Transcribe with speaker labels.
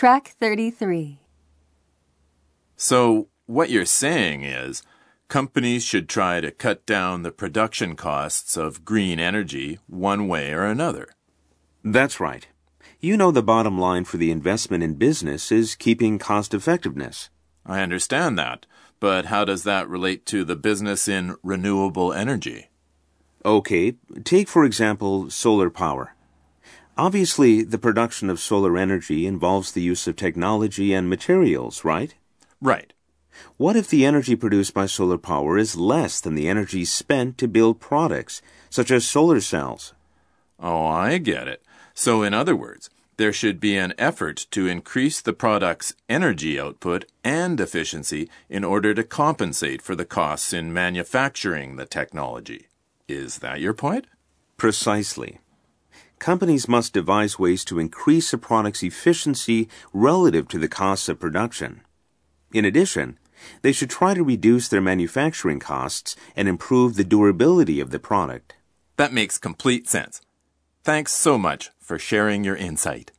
Speaker 1: Track 33.
Speaker 2: So, what you're saying is companies should try to cut down the production costs of green energy one way or another.
Speaker 3: That's right. You know the bottom line for the investment in business is keeping cost effectiveness.
Speaker 2: I understand that, but how does that relate to the business in renewable energy?
Speaker 3: Okay, take for example solar power. Obviously, the production of solar energy involves the use of technology and materials, right?
Speaker 2: Right.
Speaker 3: What if the energy produced by solar power is less than the energy spent to build products, such as solar cells?
Speaker 2: Oh, I get it. So, in other words, there should be an effort to increase the product's energy output and efficiency in order to compensate for the costs in manufacturing the technology. Is that your point?
Speaker 3: Precisely. Companies must devise ways to increase a product's efficiency relative to the costs of production. In addition, they should try to reduce their manufacturing costs and improve the durability of the product.
Speaker 2: That makes complete sense. Thanks so much for sharing your insight.